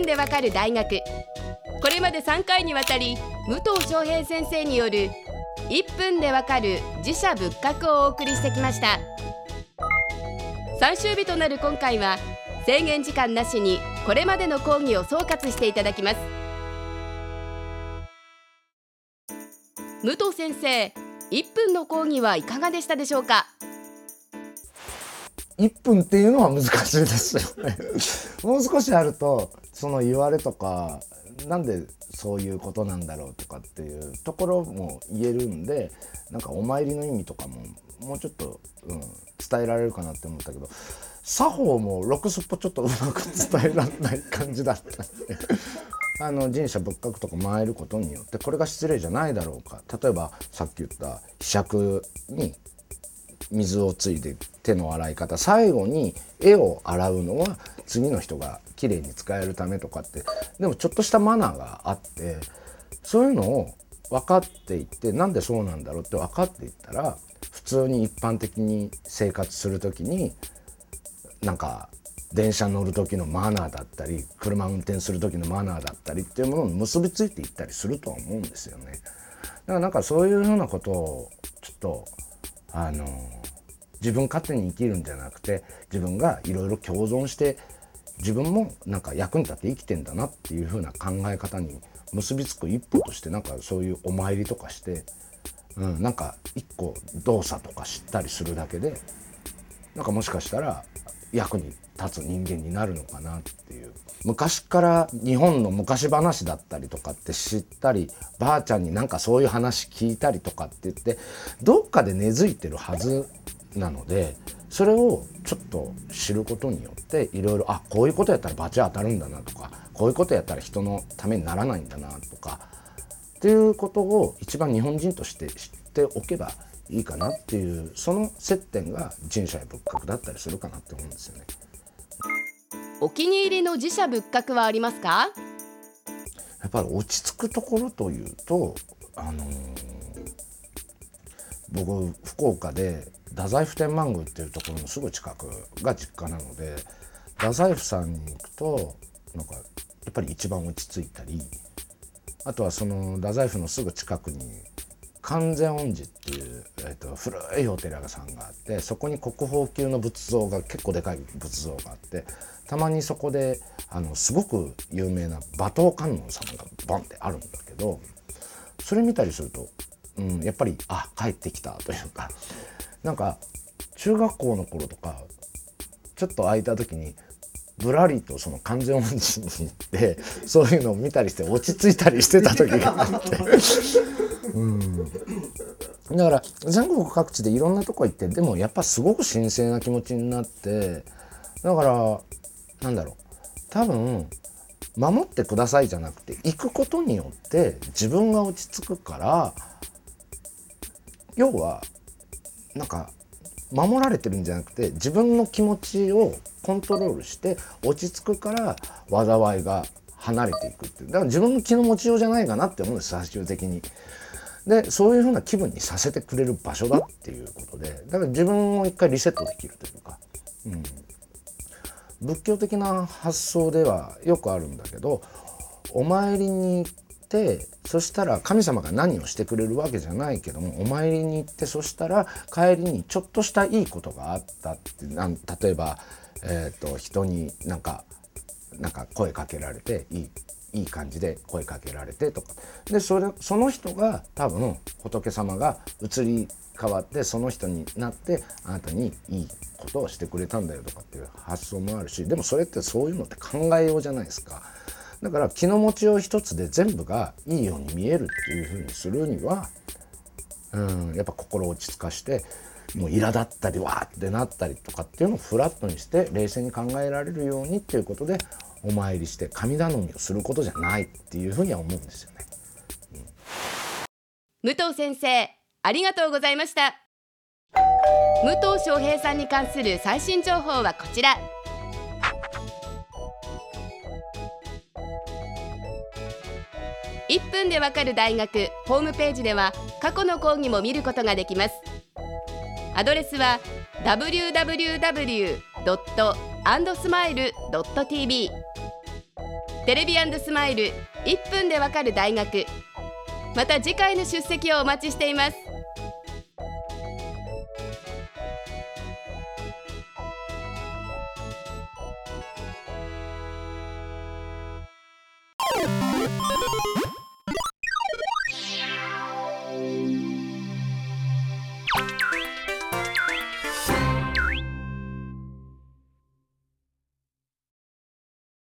分でわかる大学。これまで3回にわたり武藤翔平先生による1分でわかる自社仏閣をお送りしてきました。最終日となる今回は制限時間なしにこれまでの講義を総括していただきます。武藤先生1分の講義はいかがでしたでしょうか？1分っていうのは難しいですよね。もう少しあるとその言われとかなんでそういうことなんだろうとかっていうところも言えるんでなんかお参りの意味とかももうちょっと、うん、伝えられるかなって思ったけど作法もろくすっぽちょっとうまく伝えられない感じだった。んであの神社仏閣とか参ることによってこれが失礼じゃないだろうか。例えばさっき言った柄杓に水をついで手の洗い方最後に絵を洗うのは次の人が綺麗に使えるためとかってでもちょっとしたマナーがあってそういうのを分かっていってなんでそうなんだろうって分かっていったら普通に一般的に生活する時になんか電車乗る時のマナーだったり車運転する時のマナーだったりっていうものに結びついていったりするとは思うんですよね。だからなんかそういうふうなことをちょっとあの自分勝手に生きるんじゃなくて自分がいろいろ共存して自分もなんか役に立って生きてんだなっていう風な考え方に結びつく一歩としてなんかそういうお参りとかして、うん、なんか一個動作とか知ったりするだけでなんかもしかしたら役に立つ人間になるのかなっていう。昔から日本の昔話だったりとかって知ったりばあちゃんになんかそういう話聞いたりとかって言ってどっかで根付いてるはずなのでそれをちょっと知ることによっていろいろあこういうことやったら罰当たるんだなとかこういうことやったら人のためにならないんだなとかっていうことを一番日本人として知っておけばいいかなっていうその接点が神社や仏閣だったりするかなって思うんですよね。お気に入りの自社仏閣はありますか？やっぱり落ち着くところというとあのー、僕福岡で太宰府天満宮っていうところのすぐ近くが実家なので太宰府さんに行くとなんかやっぱり一番落ち着いたりあとはその太宰府のすぐ近くに完全恩寺っていう、えーと、古いお寺さんがあってそこに国宝級の仏像が結構でかい仏像があってたまにそこであのすごく有名な馬頭観音様がボンってあるんだけどそれ見たりすると、うん、やっぱりあ帰ってきたというかなんか中学校の頃とかちょっと空いた時にぶらりとその完全音痴に行ってそういうのを見たりして落ち着いたりしてた時があって。うん。だから全国各地でいろんなとこ行ってでもやっぱすごく神聖な気持ちになってだからなんだろう。多分守ってくださいじゃなくて行くことによって自分が落ち着くから要はなんか守られてるんじゃなくて自分の気持ちをコントロールして落ち着くから災いが離れていくっていう。だから自分の気の持ちようじゃないかなって思うんです最終的に。でそういうふうな気分にさせてくれる場所だっていうことで。だから自分を一回リセットできるというか、うん、仏教的な発想ではよくあるんだけどお参りに行ってそしたら神様が何をしてくれるわけじゃないけどもお参りに行ってそしたら帰りにちょっとしたいいことがあったってなん例えば、えーと、人になんかなんか声かけられていいいい感じで声かけられてとかでそれその人が多分仏様が移り変わってその人になってあなたにいいことをしてくれたんだよとかっていう発想もあるしでもそれってそういうのって考えようじゃないですか。だから気の持ちよう一つで全部がいいように見えるっていうふうにするにはうんやっぱ心を落ち着かしてもう苛立ったりわーってなったりとかっていうのをフラットにして冷静に考えられるようにっていうことでお参りして神頼みをすることじゃないっていうふうには思うんですよね。武藤先生ありがとうございました。武藤翔平さんに関する最新情報はこちら。1分でわかる大学。ホームページでは過去の講義も見ることができます。アドレスは www.andsmile.tv テレビスマイル1分でわかる大学。また次回の出席をお待ちしています。